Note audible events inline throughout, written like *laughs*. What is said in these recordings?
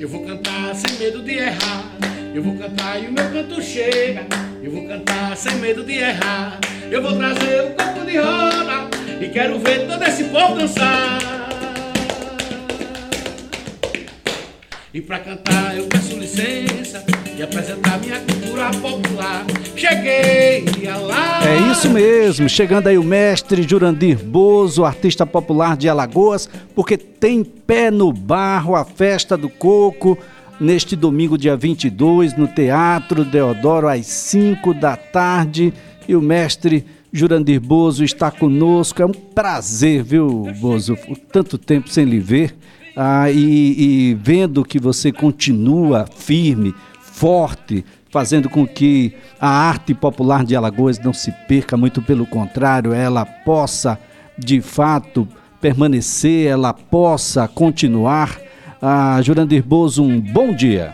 Eu vou cantar sem medo de errar. Eu vou cantar e o meu canto chega. Eu vou cantar sem medo de errar. Eu vou trazer o corpo de roda e quero ver todo esse povo dançar. E pra cantar eu peço licença e apresentar minha cultura popular. Cheguei lá. É isso mesmo, chegando aí o mestre Jurandir Bozo, artista popular de Alagoas, porque tem pé no barro a festa do coco neste domingo, dia 22, no Teatro Deodoro, às 5 da tarde. E o mestre Jurandir Bozo está conosco. É um prazer, viu, Bozo? Tanto tempo sem lhe ver ah, e, e vendo que você continua firme, forte, fazendo com que a arte popular de Alagoas não se perca, muito pelo contrário, ela possa de fato permanecer, ela possa continuar. Ah, Jurandir Bozo, um bom dia.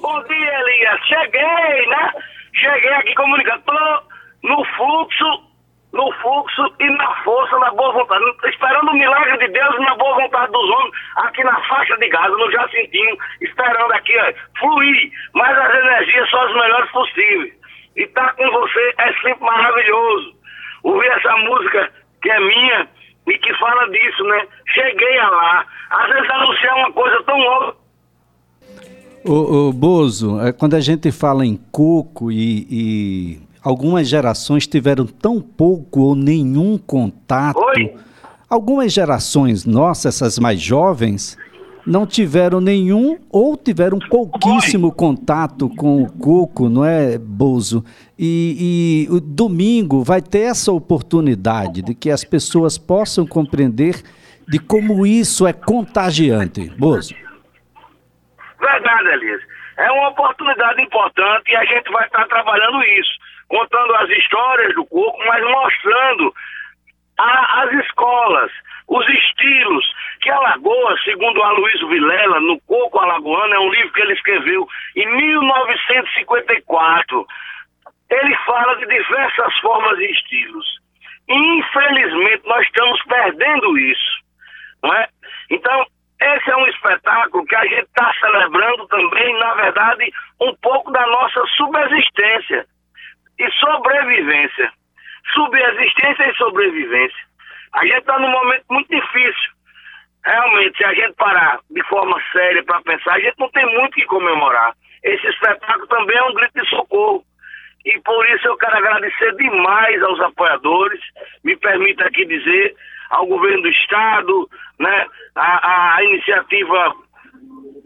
Bom dia, Elias. Cheguei, né? Cheguei aqui comunicando. Tô no fluxo no fluxo e na força, na boa vontade, esperando o milagre de Deus e na boa vontade dos homens, aqui na faixa de Gaza, no Jacintinho, esperando aqui, ó, fluir, mas as energias são as melhores possíveis. E estar tá com você é sempre maravilhoso. Ouvir essa música que é minha e que fala disso, né? Cheguei a lá. Às vezes anunciar uma coisa tão óbvia. O, o Bozo, é, quando a gente fala em coco e, e algumas gerações tiveram tão pouco ou nenhum contato. Oi? Algumas gerações nossas, essas mais jovens, não tiveram nenhum ou tiveram pouquíssimo contato com o coco, não é, Bozo? E, e o domingo vai ter essa oportunidade de que as pessoas possam compreender de como isso é contagiante. Bozo. Verdade, Elias. É uma oportunidade importante e a gente vai estar trabalhando isso contando as histórias do coco, mas mostrando a, as escolas, os estilos, que Alagoas, segundo Aloysio Vilela, no Coco Alagoano, é um livro que ele escreveu em 1954. Ele fala de diversas formas e estilos. Infelizmente, nós estamos perdendo isso. Não é? Então, esse é um espetáculo que a gente está celebrando também, na verdade, um pouco da nossa subsistência e sobrevivência. Subexistência e sobrevivência. A gente está num momento muito difícil. Realmente, se a gente parar de forma séria para pensar, a gente não tem muito que comemorar. Esse espetáculo também é um grito de socorro. E por isso eu quero agradecer demais aos apoiadores. Me permita aqui dizer ao governo do Estado, né, a, a iniciativa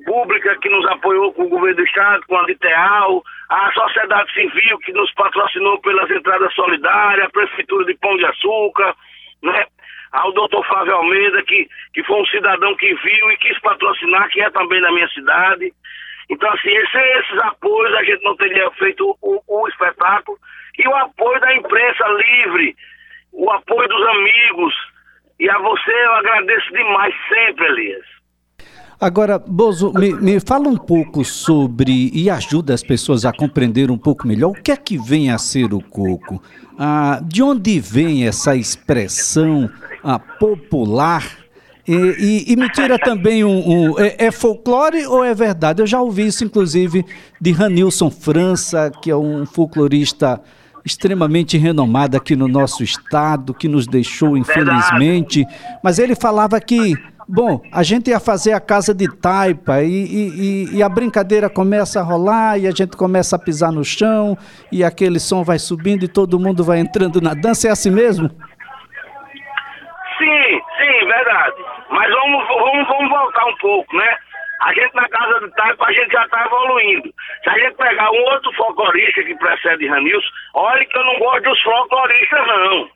pública que nos apoiou com o governo do Estado, com a Liteal, a sociedade civil que nos patrocinou pelas entradas solidárias, a Prefeitura de Pão de Açúcar, né? ao doutor Flávio Almeida, que, que foi um cidadão que viu e quis patrocinar, que é também da minha cidade. Então, assim, sem esses apoios a gente não teria feito o, o espetáculo. E o apoio da imprensa livre, o apoio dos amigos. E a você eu agradeço demais sempre, Elias. Agora, Bozo, me, me, fala um pouco sobre e ajuda as pessoas a compreender um pouco melhor o que é que vem a ser o coco. Ah, de onde vem essa expressão ah, popular? E, e, e, me tira também um. um é, é, folclore ou é verdade? Eu já ouvi isso, inclusive, de Ranilson França, que é um folclorista extremamente renomado aqui no nosso estado, que nos deixou, infelizmente. Mas ele falava que Bom, a gente ia fazer a casa de taipa e, e, e, a brincadeira começa a rolar e a gente começa a pisar no chão e aquele som vai subindo e todo mundo vai entrando na dança. É assim mesmo? Sim, sim, verdade. Mas vamos, vamos, vamos voltar um pouco, né? A gente na casa de taipa, a gente já está evoluindo. Se a gente pegar um outro folclorista que precede Ranilson, olha que eu não gosto dos folcloristas não,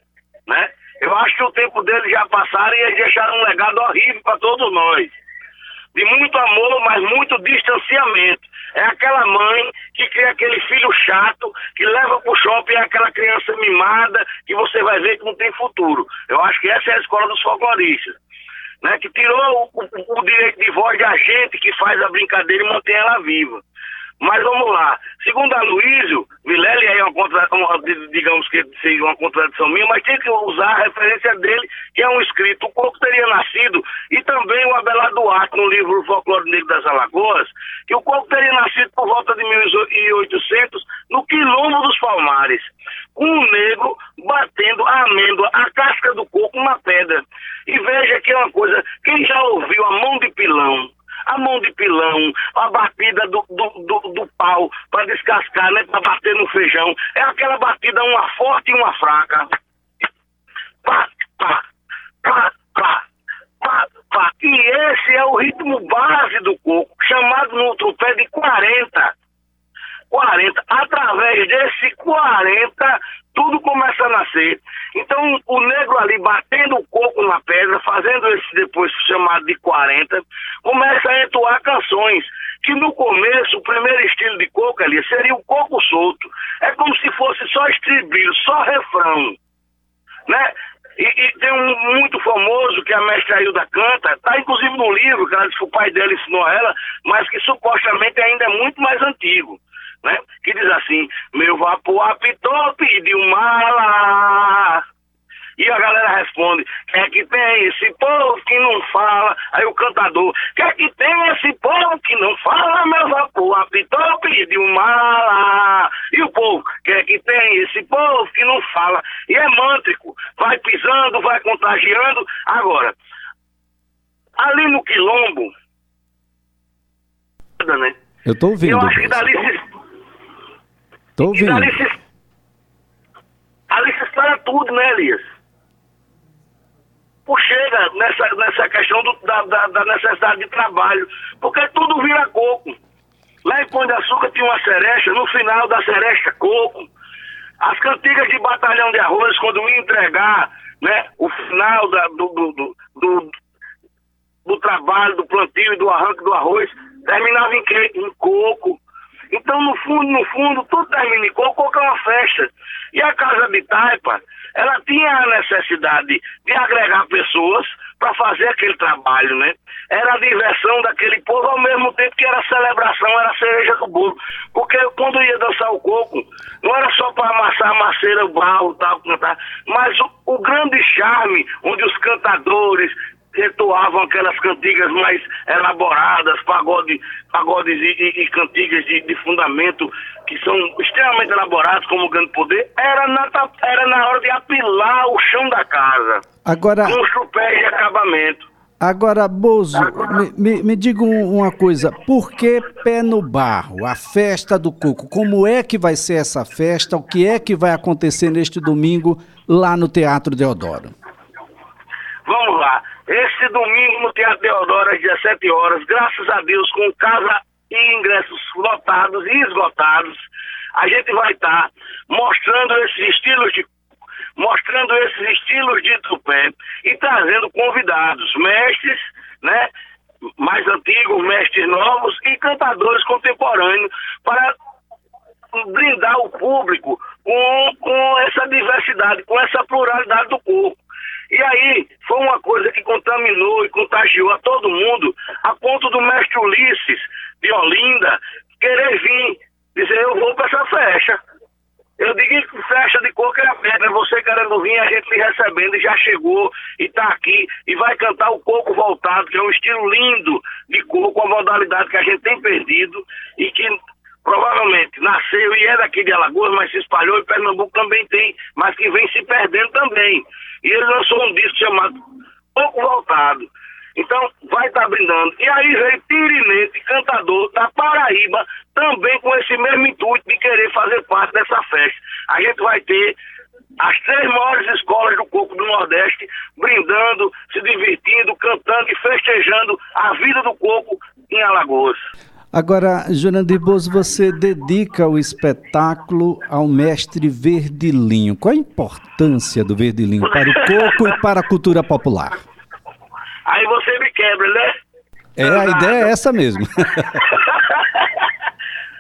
né? Eu acho que o tempo deles já passaram e eles deixaram um legado horrível para todos nós. De muito amor, mas muito distanciamento. É aquela mãe que cria aquele filho chato, que leva pro shopping é aquela criança mimada, que você vai ver que não tem futuro. Eu acho que essa é a escola dos folcloristas. Né, que tirou o, o, o direito de voz da gente que faz a brincadeira e mantém ela viva. Mas vamos lá. Segundo a Luísio, Vilela é uma, contra, uma, digamos que seja uma contradição minha, mas tem que usar a referência dele, que é um escrito. O Coco teria nascido, e também o Abelardo Duarte, no livro Folclore Negro das Alagoas, que o Coco teria nascido por volta de 1800 no quilombo dos Palmares, com um negro batendo a amêndoa, a casca do coco na pedra. E veja que é uma coisa, quem já ouviu a mão de pilão, a mão de pilão, a batida do, do, do, do pau para descascar, né? Para bater no feijão. É aquela batida, uma forte e uma fraca. Pá, pá, pá, pá, pá, pá. E esse é o ritmo base do coco, chamado no outro pé de 40. 40. Através desse 40, tudo começa a nascer. Então, o negro ali batendo o coco na pedra, fazendo esse depois chamado de 40, começa a entoar canções. Que no começo, o primeiro estilo de coco ali seria o coco solto. É como se fosse só estribilho, só refrão. Né? E, e, tem um muito famoso que a mestra Ailda canta, tá inclusive no livro, que ela que o pai dela ensinou a ela, mas que supostamente ainda é muito mais antigo né? Que diz assim, meu vapor apitou, pediu mala. E a galera responde, quer é que tem esse povo que não fala? Aí o cantador, quer é que tem esse povo que não fala? Meu vapor apitou, pediu mala. E o povo, quer é que tem esse povo que não fala? E é mântrico, vai pisando, vai contagiando. Agora, ali no quilombo, né? Eu tô ouvindo. Eu acho que dali se Tô ouvindo. Ali se, espera tudo, né, Elias? Por chega nessa, nessa questão do, da, da, da, necessidade de trabalho, porque tudo vira coco. Lá em Pão de Açúcar tinha uma cereja, no final da cereja, coco. As cantigas de batalhão de arroz, quando ia entregar né, o final da, do, do, do, do, do trabalho, do plantio e do arranque do arroz, terminava em quê? Em coco. Então, no fundo, no fundo, tudo termina em coco, é uma festa. E a Casa de Taipa, ela tinha a necessidade de agregar pessoas para fazer aquele trabalho, né? Era a diversão daquele povo ao mesmo tempo que era a celebração, era a cereja do bolo. Porque quando ia dançar o coco, não era só para amassar a maceira, o barro tal, cantar, mas o, o grande charme onde os cantadores, entoavam aquelas cantigas mais elaboradas, pagode, pagodes e, e, e cantigas de, de, fundamento que são extremamente elaborados como grande poder, era na, era na hora de apilar o chão da casa. Agora... Chupé de acabamento. Agora, Bozo, me, me, me diga uma coisa, por que pé no barro, a festa do coco? Como é que vai ser essa festa? O que é que vai acontecer neste domingo lá no Teatro Deodoro? Vamos lá. Este domingo no Teatro Deodoro, às 17 horas, graças a Deus, com casa e ingressos lotados e esgotados, a gente vai estar tá mostrando esses estilos de mostrando esses estilos de tupé e trazendo convidados, mestres, né, mais antigos, mestres novos e cantadores contemporâneos para brindar o público com, com essa diversidade, com essa pluralidade do corpo. E aí foi uma coisa que contaminou e contagiou a todo mundo, a ponto do mestre Ulisses de Olinda querer vir dizer: Eu vou para essa festa. Eu digo que festa de coco é a pedra, você querendo vir, a gente lhe recebendo e já chegou e está aqui e vai cantar o coco voltado, que é um estilo lindo de coco, uma modalidade que a gente tem perdido e que provavelmente nasceu e é daqui de Alagoas, mas se espalhou e Pernambuco também tem, mas que vem se perdendo também. E ele lançou um disco chamado Pouco Voltado. Então, vai estar tá brindando. E aí veio Tirinete, cantador da Paraíba, também com esse mesmo intuito de querer fazer parte dessa festa. A gente vai ter as três maiores escolas do Coco do Nordeste brindando, se divertindo, cantando e festejando a vida do coco em Alagoas. Agora, Jurandir Bozo, você dedica o espetáculo ao mestre Verdilinho. Qual a importância do Verdilinho para o coco e para a cultura popular? Aí você me quebra, né? É, a ideia é essa mesmo. *laughs*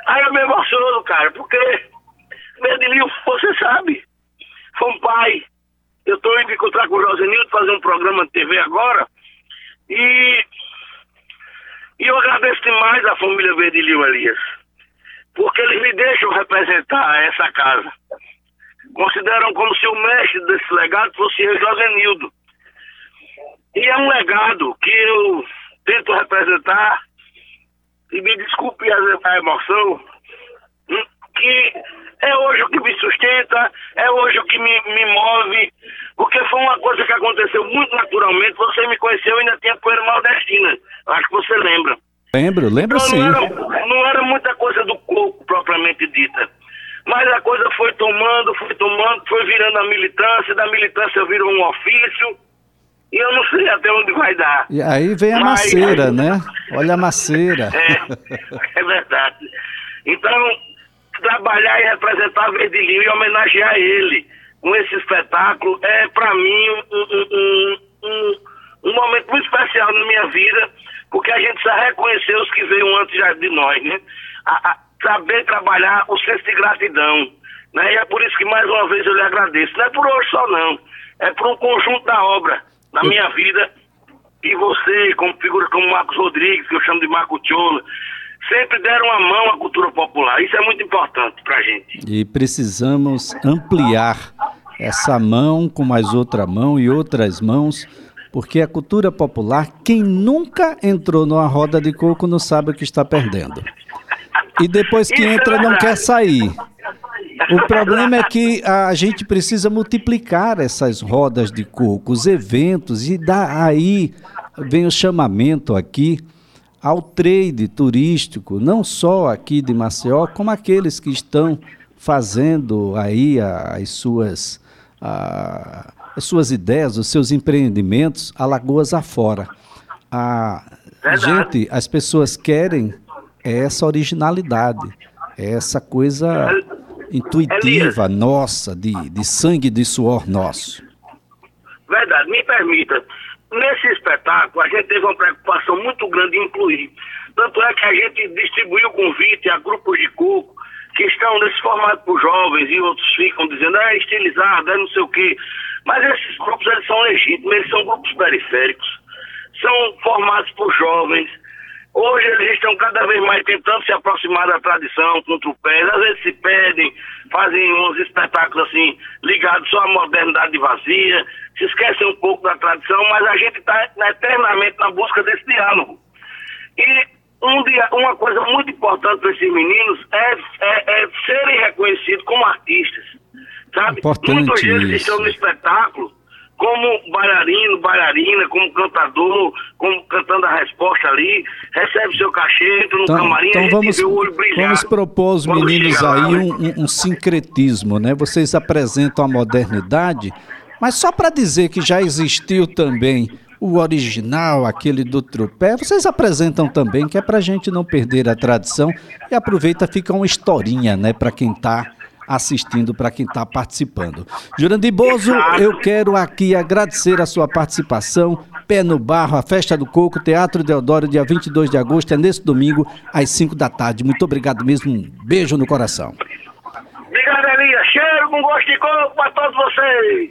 Aí eu me emociono, cara, porque Verdilinho, você sabe, foi um pai. Eu estou indo encontrar com o Josenildo, fazer um programa de TV agora, e e eu agradeço demais a família Verdilio Elias. porque eles me deixam representar essa casa. Consideram como se o mestre desse legado fosse eu, Josenildo. E é um legado que eu tento representar, e me desculpe a emoção, que é hoje o que me sustenta, é hoje o que me, me move, porque foi uma coisa que aconteceu muito naturalmente. Você me conheceu e ainda tinha poeira nordestina. Acho que você lembra. Lembro, lembro Então, sim. Não era, não era muita coisa do coco propriamente dita. Mas a coisa foi tomando, foi tomando, foi virando a militância, da militância virou um ofício, e eu não sei até onde vai dar. E aí vem a Mas- maceira, né? Olha a maceira. É, é verdade. Então, trabalhar e representar Verdilhinho e homenagear ele com esse espetáculo é, para mim, um, um- um- um- momento muito especial na minha vida, porque a gente precisa reconhecer os que veio antes de nós, né? A- a- saber trabalhar o senso de gratidão. Né? E é por isso que, mais uma vez, eu lhe agradeço. Não é por hoje só, não. É por um conjunto da obra na minha vida e você, como figura como Marcos Rodrigues, que eu chamo de Marco Tchola, sempre deram a mão à cultura popular. Isso é muito importante pra gente. E precisamos ampliar essa mão com mais outra mão e outras mãos, porque a cultura popular, quem nunca entrou numa roda de coco não sabe o que está perdendo. E depois que Isso é entra não verdade. quer sair. O problema é que a gente precisa multiplicar essas rodas de coco, os eventos, e daí vem o chamamento aqui ao trade turístico, não só aqui de Maceió, como aqueles que estão fazendo aí a- as suas, a- as suas ideias, os seus empreendimentos, alagoas afora. A Verdade. gente, as pessoas querem essa originalidade, essa coisa intuitiva nossa, de, de sangue e de suor nosso. Verdade, me permita. Nesse espetáculo, a gente teve uma preocupação muito grande em incluir. Tanto é que a gente distribuiu convite a grupos de coco que estão nesse formato para os jovens e outros ficam dizendo, é estilizado, é não sei o quê. Mas esses grupos, eles são legítimos, eles são grupos periféricos, são formados por jovens. Hoje eles estão cada vez mais tentando se aproximar da tradição com trupés. Às vezes se pedem, fazem uns espetáculos assim, ligados só à modernidade vazia, se esquecem um pouco da tradição, mas a gente está eternamente na busca desse diálogo. E um dia, uma coisa muito importante para esses meninos é, é- é serem reconhecidos como artistas. Sabe? Importante Muitos deles isso. estão no espetáculo como bailarino, bailarina, como cantador, como cantando a resposta ali, recebe seu cachê, entra no Então, camarim, então vamos, o olho brilhar. vamos propor aos meninos aí né? um, um- sincretismo, né? Vocês apresentam a modernidade, mas só para dizer que já existiu também o original, aquele do trupé, vocês apresentam também, que é para a gente não perder a tradição e aproveita, fica uma historinha, né? Para quem está assistindo, para quem está participando. Jurandir Bozo, eu quero aqui agradecer a sua participação. Pé no Barro, a Festa do Coco, Teatro Deodoro, dia 22 de agosto, é nesse domingo, às 5 da tarde. Muito obrigado mesmo, um beijo no coração. Obrigado, Elias. Cheiro com gosto de coco para todos vocês.